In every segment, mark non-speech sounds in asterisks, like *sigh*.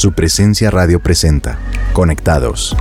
Su presencia radio presenta. Conectados.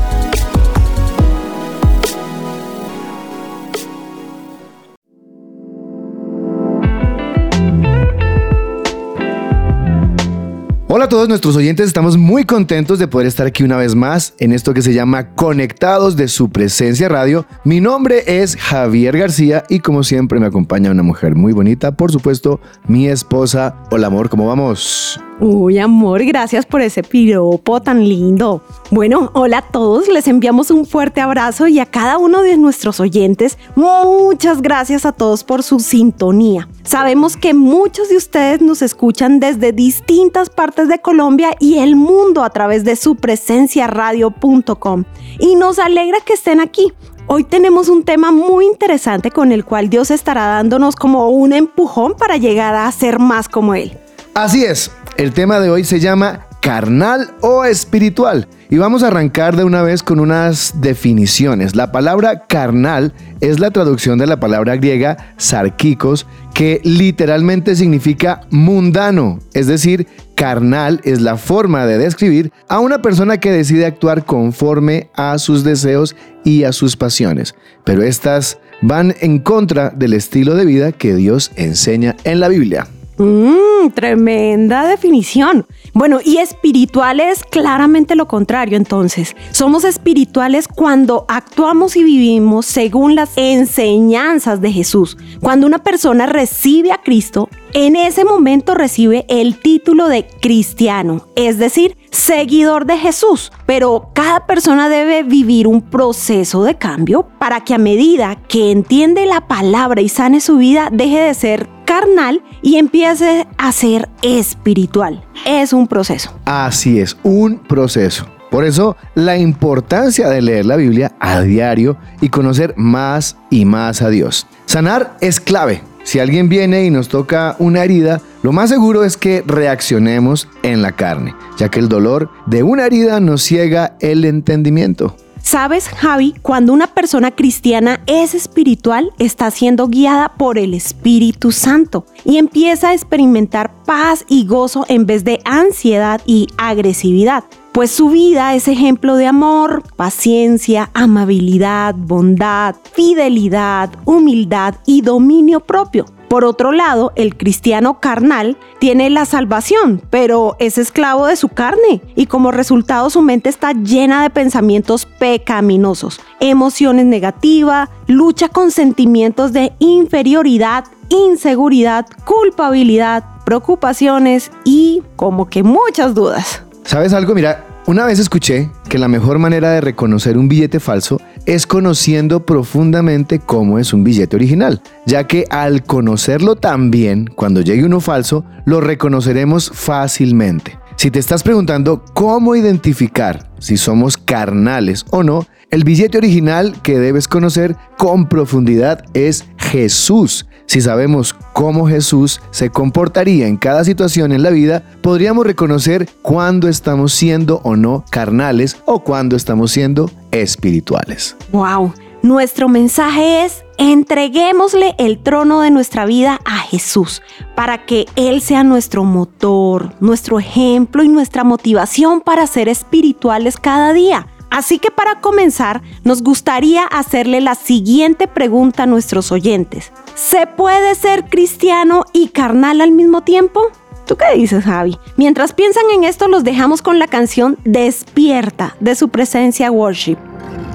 Hola a todos nuestros oyentes, estamos muy contentos de poder estar aquí una vez más en esto que se llama Conectados de su presencia radio. Mi nombre es Javier García y como siempre me acompaña una mujer muy bonita, por supuesto, mi esposa. Hola amor, ¿cómo vamos? Uy, amor, gracias por ese piropo tan lindo. Bueno, hola a todos, les enviamos un fuerte abrazo y a cada uno de nuestros oyentes, muchas gracias a todos por su sintonía. Sabemos que muchos de ustedes nos escuchan desde distintas partes de Colombia y el mundo a través de su presencia radio.com y nos alegra que estén aquí. Hoy tenemos un tema muy interesante con el cual Dios estará dándonos como un empujón para llegar a ser más como Él. Así es, el tema de hoy se llama carnal o espiritual. Y vamos a arrancar de una vez con unas definiciones. La palabra carnal es la traducción de la palabra griega sarkikos, que literalmente significa mundano, es decir, carnal es la forma de describir a una persona que decide actuar conforme a sus deseos y a sus pasiones. Pero estas van en contra del estilo de vida que Dios enseña en la Biblia. Mmm, tremenda definición. Bueno, y espiritual es claramente lo contrario, entonces. Somos espirituales cuando actuamos y vivimos según las enseñanzas de Jesús. Cuando una persona recibe a Cristo, en ese momento recibe el título de cristiano, es decir, seguidor de Jesús. Pero cada persona debe vivir un proceso de cambio para que a medida que entiende la palabra y sane su vida, deje de ser carnal y empiece a ser espiritual. Es un proceso. Así es, un proceso. Por eso, la importancia de leer la Biblia a diario y conocer más y más a Dios. Sanar es clave. Si alguien viene y nos toca una herida, lo más seguro es que reaccionemos en la carne, ya que el dolor de una herida nos ciega el entendimiento. Sabes, Javi, cuando una persona cristiana es espiritual, está siendo guiada por el Espíritu Santo y empieza a experimentar paz y gozo en vez de ansiedad y agresividad. Pues su vida es ejemplo de amor, paciencia, amabilidad, bondad, fidelidad, humildad y dominio propio. Por otro lado, el cristiano carnal tiene la salvación, pero es esclavo de su carne y como resultado su mente está llena de pensamientos pecaminosos, emociones negativas, lucha con sentimientos de inferioridad, inseguridad, culpabilidad, preocupaciones y como que muchas dudas. ¿Sabes algo? Mira, una vez escuché que la mejor manera de reconocer un billete falso es conociendo profundamente cómo es un billete original, ya que al conocerlo tan bien, cuando llegue uno falso, lo reconoceremos fácilmente. Si te estás preguntando cómo identificar si somos carnales o no, el billete original que debes conocer con profundidad es Jesús. Si sabemos cómo Jesús se comportaría en cada situación en la vida, podríamos reconocer cuándo estamos siendo o no carnales o cuándo estamos siendo espirituales. ¡Wow! Nuestro mensaje es entreguémosle el trono de nuestra vida a Jesús para que Él sea nuestro motor, nuestro ejemplo y nuestra motivación para ser espirituales cada día. Así que para comenzar, nos gustaría hacerle la siguiente pregunta a nuestros oyentes. ¿Se puede ser cristiano y carnal al mismo tiempo? ¿Tú qué dices, Javi? Mientras piensan en esto, los dejamos con la canción Despierta de su presencia worship.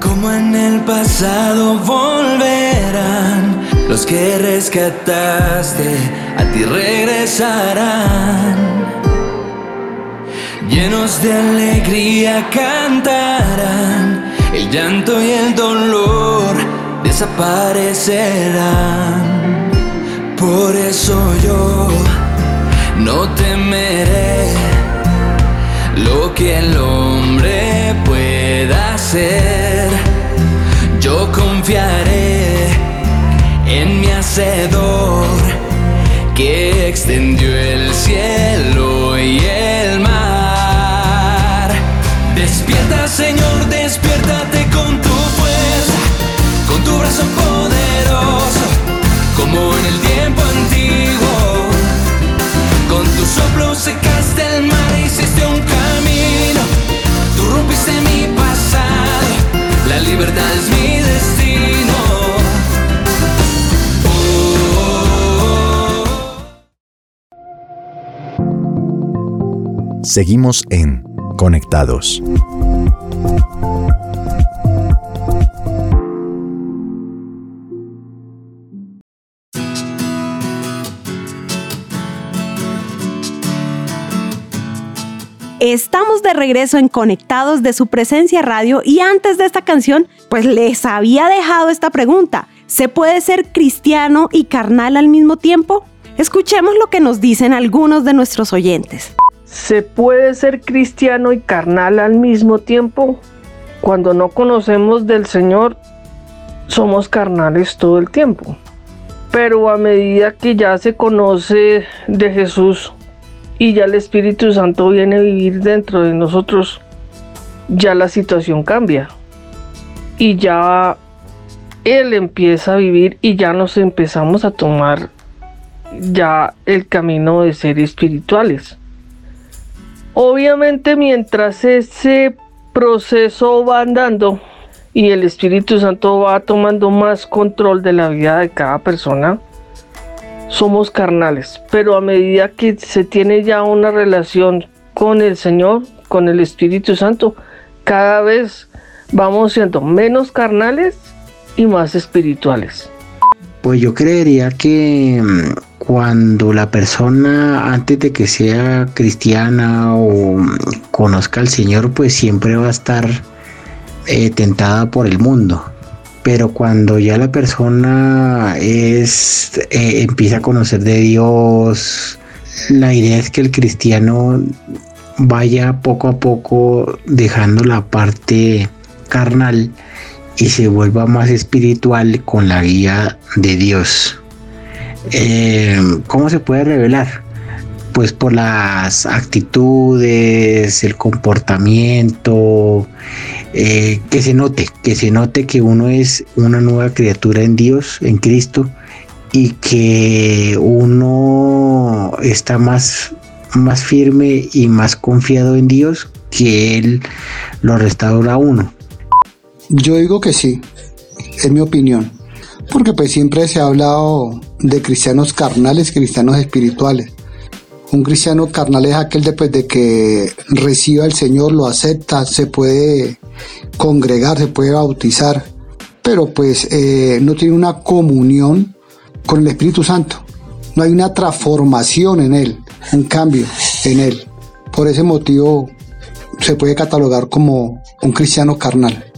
Como en el pasado volverán los que rescataste, a ti regresarán llenos de alegría cantarán, el llanto y el dolor desaparecerán. Por eso yo no temeré lo que el hombre pueda hacer. Yo confiaré en mi hacedor que extendió el cielo y el. Despierta, Señor, despiértate con tu fuerza, con tu brazo poderoso, como en el tiempo antiguo. Con tu soplo secaste el mar e hiciste un camino. Tú rompiste mi pasado, la libertad es mi destino. Seguimos en Conectados. Estamos de regreso en Conectados de su presencia radio y antes de esta canción, pues les había dejado esta pregunta. ¿Se puede ser cristiano y carnal al mismo tiempo? Escuchemos lo que nos dicen algunos de nuestros oyentes. ¿Se puede ser cristiano y carnal al mismo tiempo? Cuando no conocemos del Señor, somos carnales todo el tiempo. Pero a medida que ya se conoce de Jesús, y ya el Espíritu Santo viene a vivir dentro de nosotros, ya la situación cambia. Y ya Él empieza a vivir y ya nos empezamos a tomar ya el camino de ser espirituales. Obviamente mientras ese proceso va andando y el Espíritu Santo va tomando más control de la vida de cada persona, somos carnales, pero a medida que se tiene ya una relación con el Señor, con el Espíritu Santo, cada vez vamos siendo menos carnales y más espirituales. Pues yo creería que mm, cuando la persona antes de que sea cristiana o mm, conozca al Señor, pues siempre va a estar eh, tentada por el mundo pero cuando ya la persona es eh, empieza a conocer de Dios, la idea es que el cristiano vaya poco a poco dejando la parte carnal y se vuelva más espiritual con la guía de Dios. Eh, ¿Cómo se puede revelar? Pues por las actitudes, el comportamiento, eh, que se note, que se note que uno es una nueva criatura en Dios, en Cristo, y que uno está más, más firme y más confiado en Dios que Él lo restaura a uno. Yo digo que sí, es mi opinión, porque pues siempre se ha hablado de cristianos carnales, cristianos espirituales. Un cristiano carnal es aquel después de que reciba al Señor, lo acepta, se puede congregar, se puede bautizar, pero pues eh, no tiene una comunión con el Espíritu Santo. No hay una transformación en él, un cambio en él. Por ese motivo se puede catalogar como un cristiano carnal.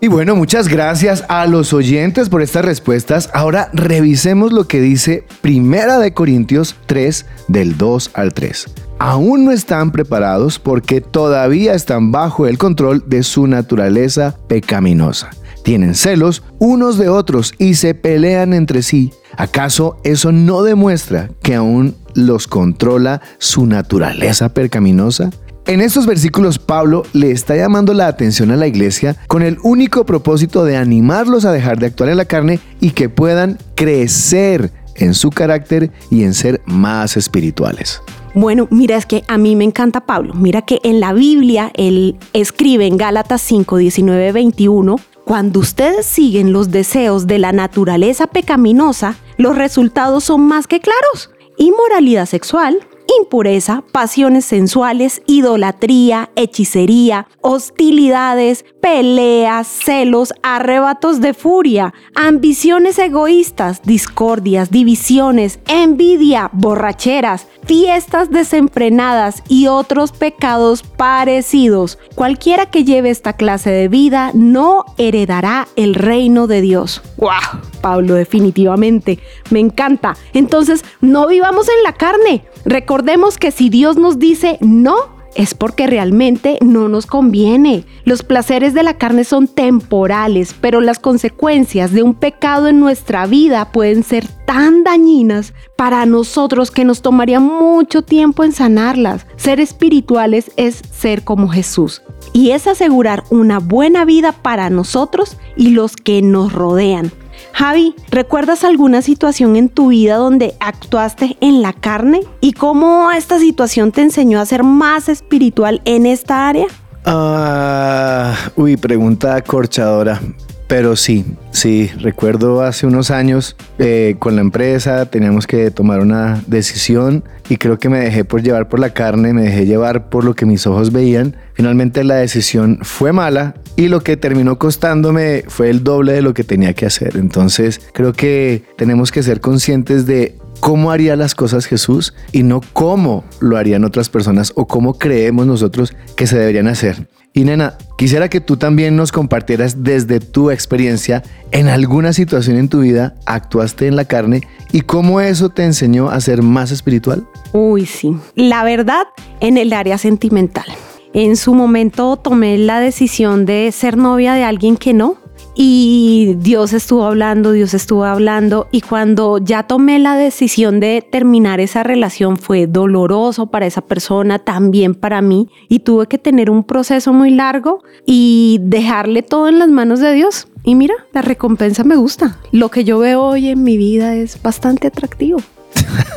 Y bueno, muchas gracias a los oyentes por estas respuestas. Ahora revisemos lo que dice Primera de Corintios 3 del 2 al 3. Aún no están preparados porque todavía están bajo el control de su naturaleza pecaminosa. Tienen celos unos de otros y se pelean entre sí. ¿Acaso eso no demuestra que aún los controla su naturaleza pecaminosa? En estos versículos Pablo le está llamando la atención a la iglesia con el único propósito de animarlos a dejar de actuar en la carne y que puedan crecer en su carácter y en ser más espirituales. Bueno, mira, es que a mí me encanta Pablo. Mira que en la Biblia él escribe en Gálatas 5, 19, 21, cuando ustedes siguen los deseos de la naturaleza pecaminosa, los resultados son más que claros. Inmoralidad sexual, impureza, pasiones sensuales, idolatría, hechicería, hostilidades, peleas, celos, arrebatos de furia, ambiciones egoístas, discordias, divisiones, envidia, borracheras, fiestas desenfrenadas y otros pecados parecidos. Cualquiera que lleve esta clase de vida no heredará el reino de Dios. ¡Wow! Pablo, definitivamente. Me encanta. Entonces, no vivamos en la carne. Recordemos que si Dios nos dice no, es porque realmente no nos conviene. Los placeres de la carne son temporales, pero las consecuencias de un pecado en nuestra vida pueden ser tan dañinas para nosotros que nos tomaría mucho tiempo en sanarlas. Ser espirituales es ser como Jesús y es asegurar una buena vida para nosotros y los que nos rodean. Javi, ¿recuerdas alguna situación en tu vida donde actuaste en la carne y cómo esta situación te enseñó a ser más espiritual en esta área? Ah, uy, pregunta acorchadora. Pero sí, sí, recuerdo hace unos años eh, con la empresa teníamos que tomar una decisión y creo que me dejé por llevar por la carne, me dejé llevar por lo que mis ojos veían. Finalmente la decisión fue mala y lo que terminó costándome fue el doble de lo que tenía que hacer. Entonces creo que tenemos que ser conscientes de cómo haría las cosas Jesús y no cómo lo harían otras personas o cómo creemos nosotros que se deberían hacer. Y nena, quisiera que tú también nos compartieras desde tu experiencia en alguna situación en tu vida actuaste en la carne y cómo eso te enseñó a ser más espiritual. Uy, sí. La verdad, en el área sentimental. En su momento tomé la decisión de ser novia de alguien que no, y Dios estuvo hablando, Dios estuvo hablando y cuando ya tomé la decisión de terminar esa relación fue doloroso para esa persona, también para mí y tuve que tener un proceso muy largo y dejarle todo en las manos de Dios. Y mira, la recompensa me gusta. Lo que yo veo hoy en mi vida es bastante atractivo.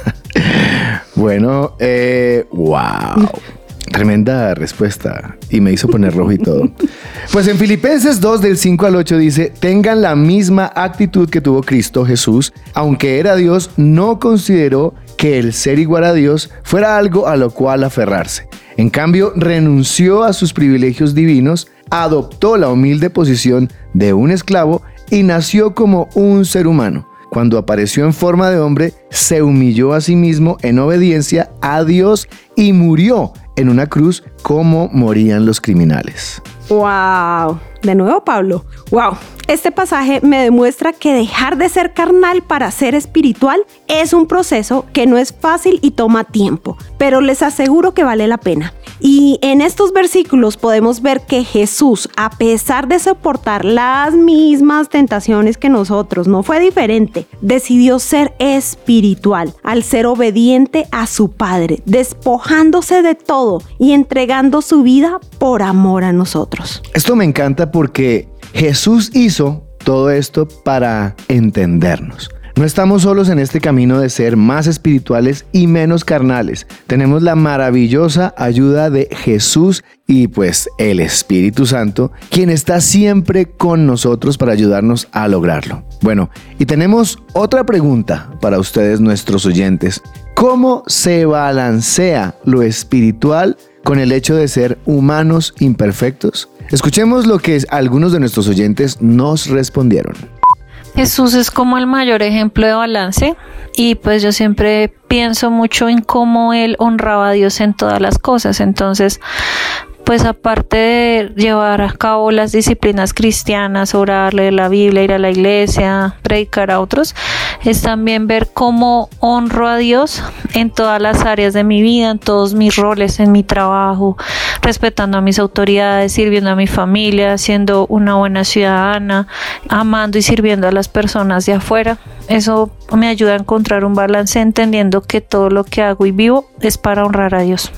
*laughs* bueno, eh, wow. Tremenda respuesta y me hizo poner rojo y todo. Pues en Filipenses 2 del 5 al 8 dice, tengan la misma actitud que tuvo Cristo Jesús, aunque era Dios, no consideró que el ser igual a Dios fuera algo a lo cual aferrarse. En cambio, renunció a sus privilegios divinos, adoptó la humilde posición de un esclavo y nació como un ser humano. Cuando apareció en forma de hombre, se humilló a sí mismo en obediencia a Dios y murió en una cruz como morían los criminales. ¡Wow! De nuevo, Pablo. ¡Wow! Este pasaje me demuestra que dejar de ser carnal para ser espiritual es un proceso que no es fácil y toma tiempo, pero les aseguro que vale la pena. Y en estos versículos podemos ver que Jesús, a pesar de soportar las mismas tentaciones que nosotros, no fue diferente, decidió ser espiritual al ser obediente a su Padre, despojándose de todo y entregando su vida por amor a nosotros. Esto me encanta porque Jesús hizo todo esto para entendernos. No estamos solos en este camino de ser más espirituales y menos carnales. Tenemos la maravillosa ayuda de Jesús y pues el Espíritu Santo, quien está siempre con nosotros para ayudarnos a lograrlo. Bueno, y tenemos otra pregunta para ustedes nuestros oyentes. ¿Cómo se balancea lo espiritual con el hecho de ser humanos imperfectos? Escuchemos lo que algunos de nuestros oyentes nos respondieron. Jesús es como el mayor ejemplo de balance y pues yo siempre pienso mucho en cómo él honraba a Dios en todas las cosas. Entonces, pues aparte de llevar a cabo las disciplinas cristianas, orar, leer la Biblia, ir a la iglesia, predicar a otros, es también ver cómo honro a Dios en todas las áreas de mi vida, en todos mis roles, en mi trabajo, respetando a mis autoridades, sirviendo a mi familia, siendo una buena ciudadana, amando y sirviendo a las personas de afuera. Eso me ayuda a encontrar un balance entendiendo que todo lo que hago y vivo es para honrar a Dios.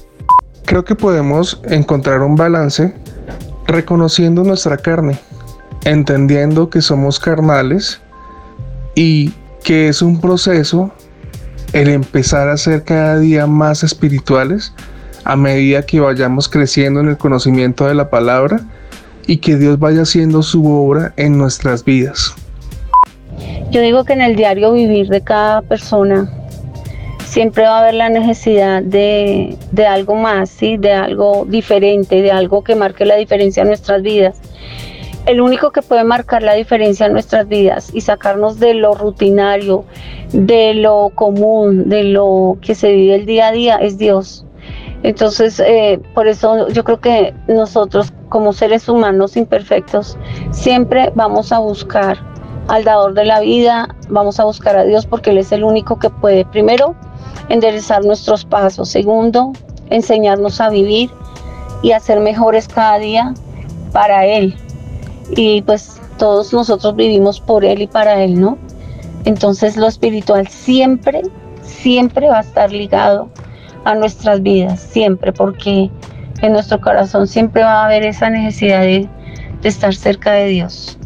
Creo que podemos encontrar un balance reconociendo nuestra carne, entendiendo que somos carnales y que es un proceso el empezar a ser cada día más espirituales a medida que vayamos creciendo en el conocimiento de la palabra y que Dios vaya haciendo su obra en nuestras vidas. Yo digo que en el diario vivir de cada persona siempre va a haber la necesidad de, algo más, ¿sí? de algo diferente, de algo que marque la diferencia en nuestras vidas. El único que puede marcar la diferencia en nuestras vidas y sacarnos de lo rutinario, de lo común, de lo que se vive el día a día es Dios. Entonces, eh, por eso yo creo que nosotros como seres humanos imperfectos siempre vamos a buscar al dador de la vida, vamos a buscar a Dios porque Él es el único que puede, primero, enderezar nuestros pasos. Segundo, enseñarnos a vivir y a ser mejores cada día para Él. Y pues todos nosotros vivimos por Él y para Él, ¿no? Entonces lo espiritual siempre, siempre va a estar ligado a nuestras vidas, siempre, porque en nuestro corazón siempre va a haber esa necesidad de, de estar cerca de Dios.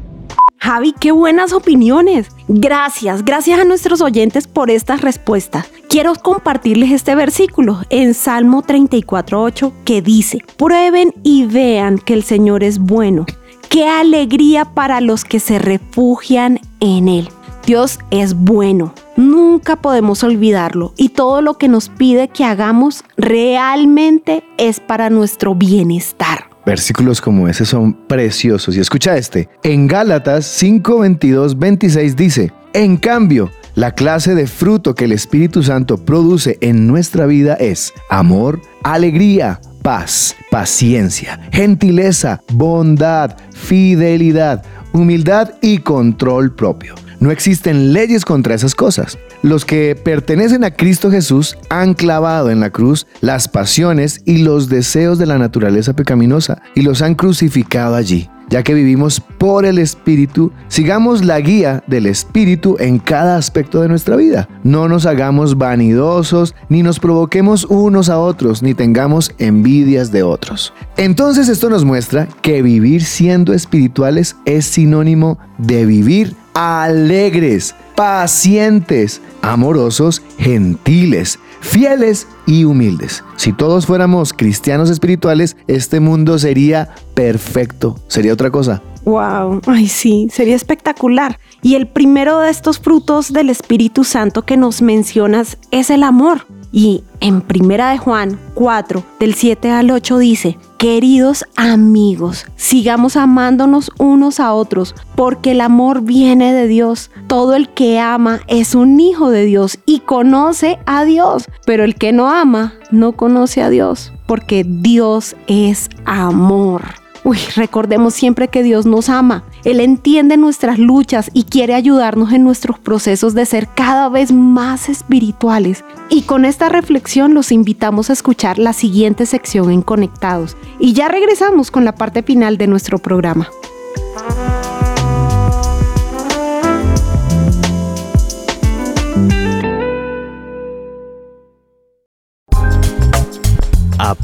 Javi, qué buenas opiniones. Gracias, gracias a nuestros oyentes por estas respuestas. Quiero compartirles este versículo en Salmo 34.8 que dice, prueben y vean que el Señor es bueno. Qué alegría para los que se refugian en Él. Dios es bueno, nunca podemos olvidarlo y todo lo que nos pide que hagamos realmente es para nuestro bienestar. Versículos como ese son preciosos. Y escucha este. En Gálatas 5, 22, 26 dice, en cambio, la clase de fruto que el Espíritu Santo produce en nuestra vida es amor, alegría, paz, paciencia, gentileza, bondad, fidelidad, humildad y control propio. No existen leyes contra esas cosas. Los que pertenecen a Cristo Jesús han clavado en la cruz las pasiones y los deseos de la naturaleza pecaminosa y los han crucificado allí. Ya que vivimos por el Espíritu, sigamos la guía del Espíritu en cada aspecto de nuestra vida. No nos hagamos vanidosos, ni nos provoquemos unos a otros, ni tengamos envidias de otros. Entonces esto nos muestra que vivir siendo espirituales es sinónimo de vivir alegres, pacientes, amorosos, gentiles, fieles y humildes. Si todos fuéramos cristianos espirituales, este mundo sería perfecto. Sería otra cosa. Wow, ay sí, sería espectacular. Y el primero de estos frutos del Espíritu Santo que nos mencionas es el amor. Y en Primera de Juan 4, del 7 al 8 dice, queridos amigos, sigamos amándonos unos a otros, porque el amor viene de Dios. Todo el que ama es un hijo de Dios y conoce a Dios, pero el que no ama no conoce a Dios, porque Dios es amor. Uy, recordemos siempre que Dios nos ama. Él entiende nuestras luchas y quiere ayudarnos en nuestros procesos de ser cada vez más espirituales. Y con esta reflexión los invitamos a escuchar la siguiente sección en Conectados. Y ya regresamos con la parte final de nuestro programa.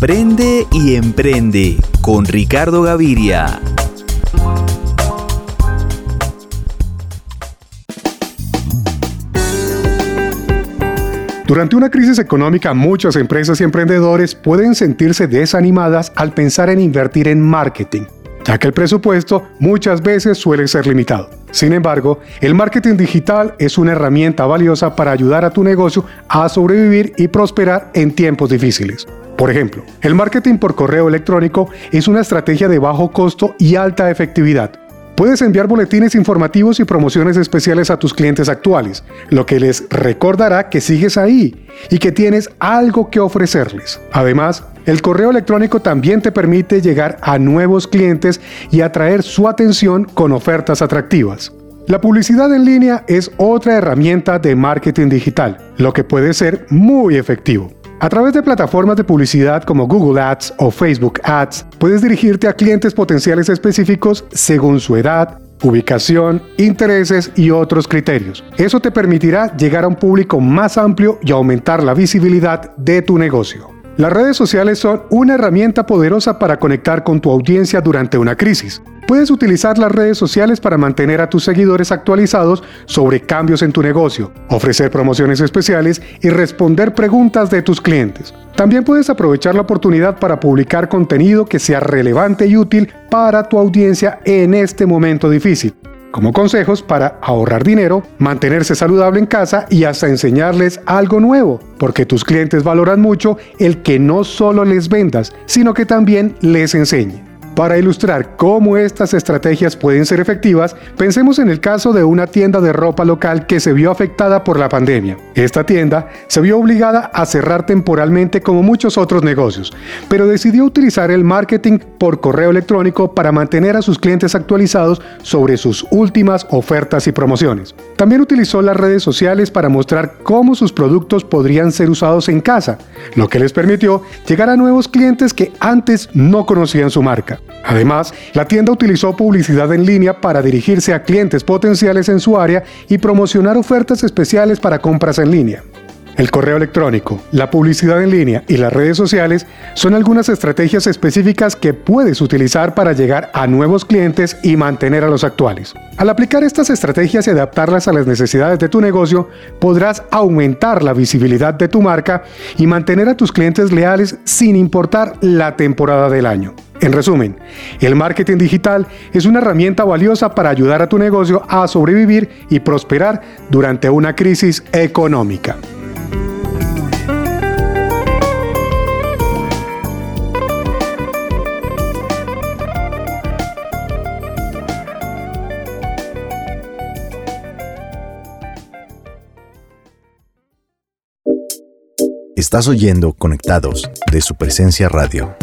Aprende y emprende con Ricardo Gaviria. Durante una crisis económica, muchas empresas y emprendedores pueden sentirse desanimadas al pensar en invertir en marketing, ya que el presupuesto muchas veces suele ser limitado. Sin embargo, el marketing digital es una herramienta valiosa para ayudar a tu negocio a sobrevivir y prosperar en tiempos difíciles. Por ejemplo, el marketing por correo electrónico es una estrategia de bajo costo y alta efectividad. Puedes enviar boletines informativos y promociones especiales a tus clientes actuales, lo que les recordará que sigues ahí y que tienes algo que ofrecerles. Además, el correo electrónico también te permite llegar a nuevos clientes y atraer su atención con ofertas atractivas. La publicidad en línea es otra herramienta de marketing digital, lo que puede ser muy efectivo. A través de plataformas de publicidad como Google Ads o Facebook Ads, puedes dirigirte a clientes potenciales específicos según su edad, ubicación, intereses y otros criterios. Eso te permitirá llegar a un público más amplio y aumentar la visibilidad de tu negocio. Las redes sociales son una herramienta poderosa para conectar con tu audiencia durante una crisis. Puedes utilizar las redes sociales para mantener a tus seguidores actualizados sobre cambios en tu negocio, ofrecer promociones especiales y responder preguntas de tus clientes. También puedes aprovechar la oportunidad para publicar contenido que sea relevante y útil para tu audiencia en este momento difícil como consejos para ahorrar dinero, mantenerse saludable en casa y hasta enseñarles algo nuevo, porque tus clientes valoran mucho el que no solo les vendas, sino que también les enseñe. Para ilustrar cómo estas estrategias pueden ser efectivas, pensemos en el caso de una tienda de ropa local que se vio afectada por la pandemia. Esta tienda se vio obligada a cerrar temporalmente como muchos otros negocios, pero decidió utilizar el marketing por correo electrónico para mantener a sus clientes actualizados sobre sus últimas ofertas y promociones. También utilizó las redes sociales para mostrar cómo sus productos podrían ser usados en casa, lo que les permitió llegar a nuevos clientes que antes no conocían su marca. Además, la tienda utilizó publicidad en línea para dirigirse a clientes potenciales en su área y promocionar ofertas especiales para compras en línea. El correo electrónico, la publicidad en línea y las redes sociales son algunas estrategias específicas que puedes utilizar para llegar a nuevos clientes y mantener a los actuales. Al aplicar estas estrategias y adaptarlas a las necesidades de tu negocio, podrás aumentar la visibilidad de tu marca y mantener a tus clientes leales sin importar la temporada del año. En resumen, el marketing digital es una herramienta valiosa para ayudar a tu negocio a sobrevivir y prosperar durante una crisis económica. Estás oyendo Conectados de su presencia radio.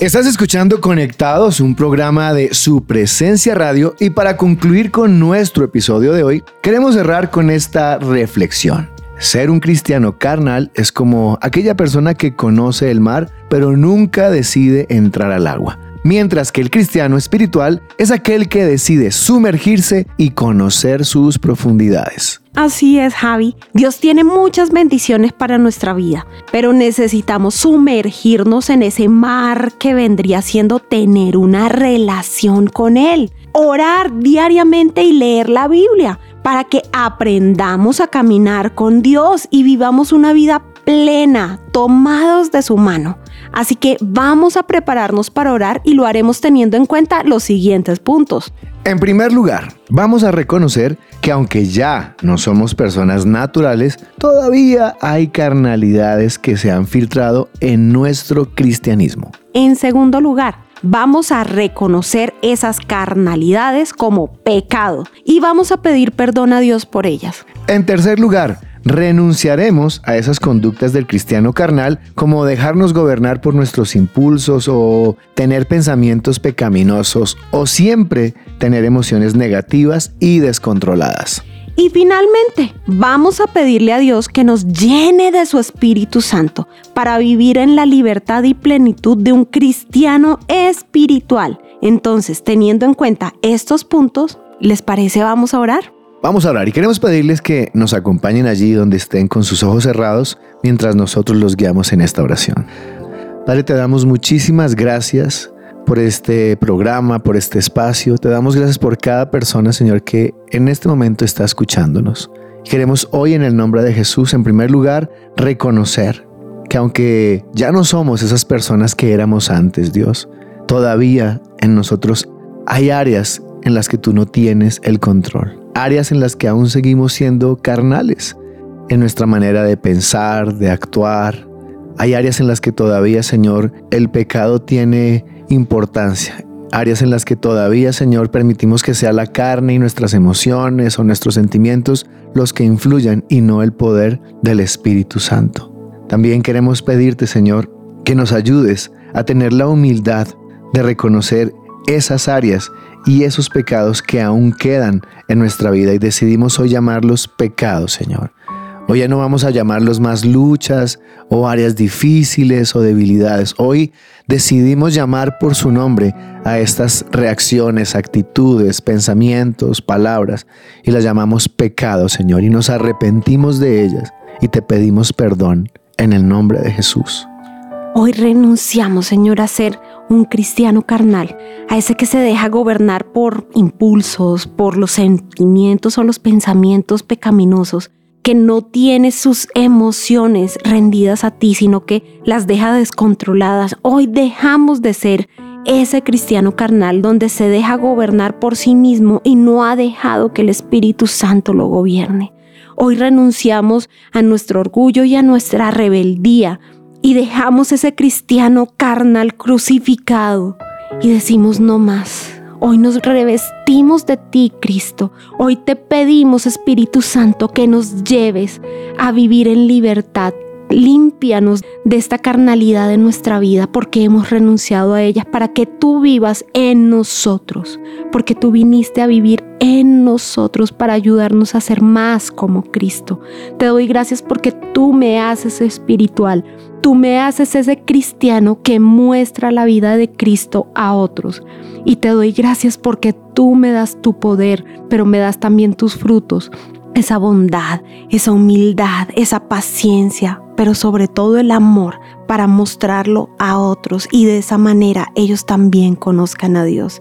Estás escuchando Conectados, un programa de su presencia radio y para concluir con nuestro episodio de hoy, queremos cerrar con esta reflexión. Ser un cristiano carnal es como aquella persona que conoce el mar pero nunca decide entrar al agua. Mientras que el cristiano espiritual es aquel que decide sumergirse y conocer sus profundidades. Así es, Javi. Dios tiene muchas bendiciones para nuestra vida, pero necesitamos sumergirnos en ese mar que vendría siendo tener una relación con Él, orar diariamente y leer la Biblia para que aprendamos a caminar con Dios y vivamos una vida plena, tomados de su mano. Así que vamos a prepararnos para orar y lo haremos teniendo en cuenta los siguientes puntos. En primer lugar, vamos a reconocer que aunque ya no somos personas naturales, todavía hay carnalidades que se han filtrado en nuestro cristianismo. En segundo lugar, vamos a reconocer esas carnalidades como pecado y vamos a pedir perdón a Dios por ellas. En tercer lugar, renunciaremos a esas conductas del cristiano carnal como dejarnos gobernar por nuestros impulsos o tener pensamientos pecaminosos o siempre tener emociones negativas y descontroladas. Y finalmente, vamos a pedirle a Dios que nos llene de su Espíritu Santo para vivir en la libertad y plenitud de un cristiano espiritual. Entonces, teniendo en cuenta estos puntos, ¿les parece vamos a orar? Vamos a orar y queremos pedirles que nos acompañen allí donde estén con sus ojos cerrados mientras nosotros los guiamos en esta oración. Padre, te damos muchísimas gracias por este programa, por este espacio. Te damos gracias por cada persona, Señor, que en este momento está escuchándonos. Queremos hoy en el nombre de Jesús, en primer lugar, reconocer que aunque ya no somos esas personas que éramos antes, Dios, todavía en nosotros hay áreas en las que tú no tienes el control, áreas en las que aún seguimos siendo carnales en nuestra manera de pensar, de actuar. Hay áreas en las que todavía, Señor, el pecado tiene importancia. Áreas en las que todavía, Señor, permitimos que sea la carne y nuestras emociones o nuestros sentimientos los que influyan y no el poder del Espíritu Santo. También queremos pedirte, Señor, que nos ayudes a tener la humildad de reconocer esas áreas y esos pecados que aún quedan en nuestra vida y decidimos hoy llamarlos pecados, Señor. Hoy ya no vamos a llamarlos más luchas o áreas difíciles o debilidades. Hoy decidimos llamar por su nombre a estas reacciones, actitudes, pensamientos, palabras y las llamamos pecados, Señor, y nos arrepentimos de ellas y te pedimos perdón en el nombre de Jesús. Hoy renunciamos, Señor, a ser un cristiano carnal, a ese que se deja gobernar por impulsos, por los sentimientos o los pensamientos pecaminosos que no tiene sus emociones rendidas a ti, sino que las deja descontroladas. Hoy dejamos de ser ese cristiano carnal donde se deja gobernar por sí mismo y no ha dejado que el Espíritu Santo lo gobierne. Hoy renunciamos a nuestro orgullo y a nuestra rebeldía y dejamos ese cristiano carnal crucificado y decimos no más. Hoy nos revestimos de ti, Cristo. Hoy te pedimos, Espíritu Santo, que nos lleves a vivir en libertad. Límpianos de esta carnalidad de nuestra vida porque hemos renunciado a ella para que tú vivas en nosotros, porque tú viniste a vivir en nosotros para ayudarnos a ser más como Cristo. Te doy gracias porque tú me haces espiritual, tú me haces ese cristiano que muestra la vida de Cristo a otros. Y te doy gracias porque tú me das tu poder, pero me das también tus frutos, esa bondad, esa humildad, esa paciencia, pero sobre todo el amor para mostrarlo a otros y de esa manera ellos también conozcan a Dios.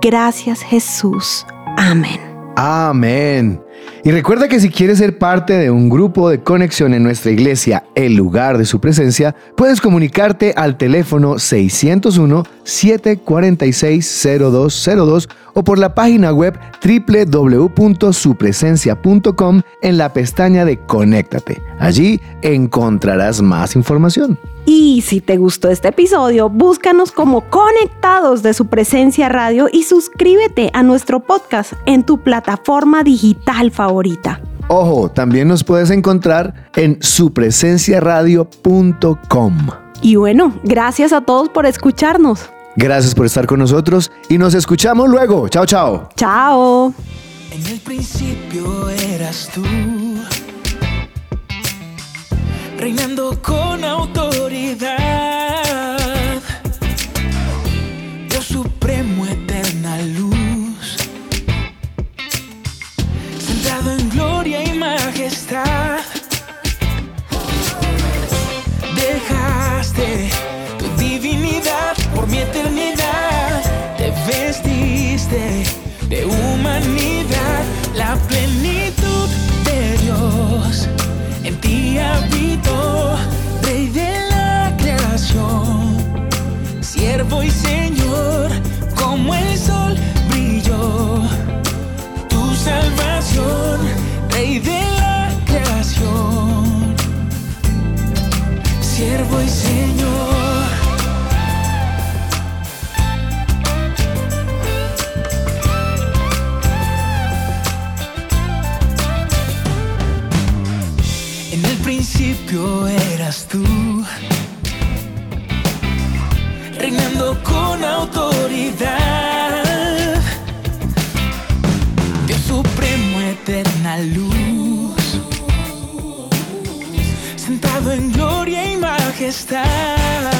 Gracias Jesús. Amén. Amén. Y recuerda que si quieres ser parte de un grupo de conexión en nuestra iglesia, el lugar de su presencia, puedes comunicarte al teléfono 601-746-0202 o por la página web www.supresencia.com en la pestaña de Conéctate. Allí encontrarás más información. Y si te gustó este episodio, búscanos como Conectados de su presencia radio y suscríbete a nuestro podcast en tu plataforma digital favorita. Ojo, también nos puedes encontrar en supresenciaradio.com. Y bueno, gracias a todos por escucharnos. Gracias por estar con nosotros y nos escuchamos luego. Chao, chao. Chao. En el principio eras tú, reinando con autoridad. Dios supremo, eterna luz, sentado en gloria y majestad. Rey de la creación, siervo y Señor. Eterna luz, sentado en gloria y majestad.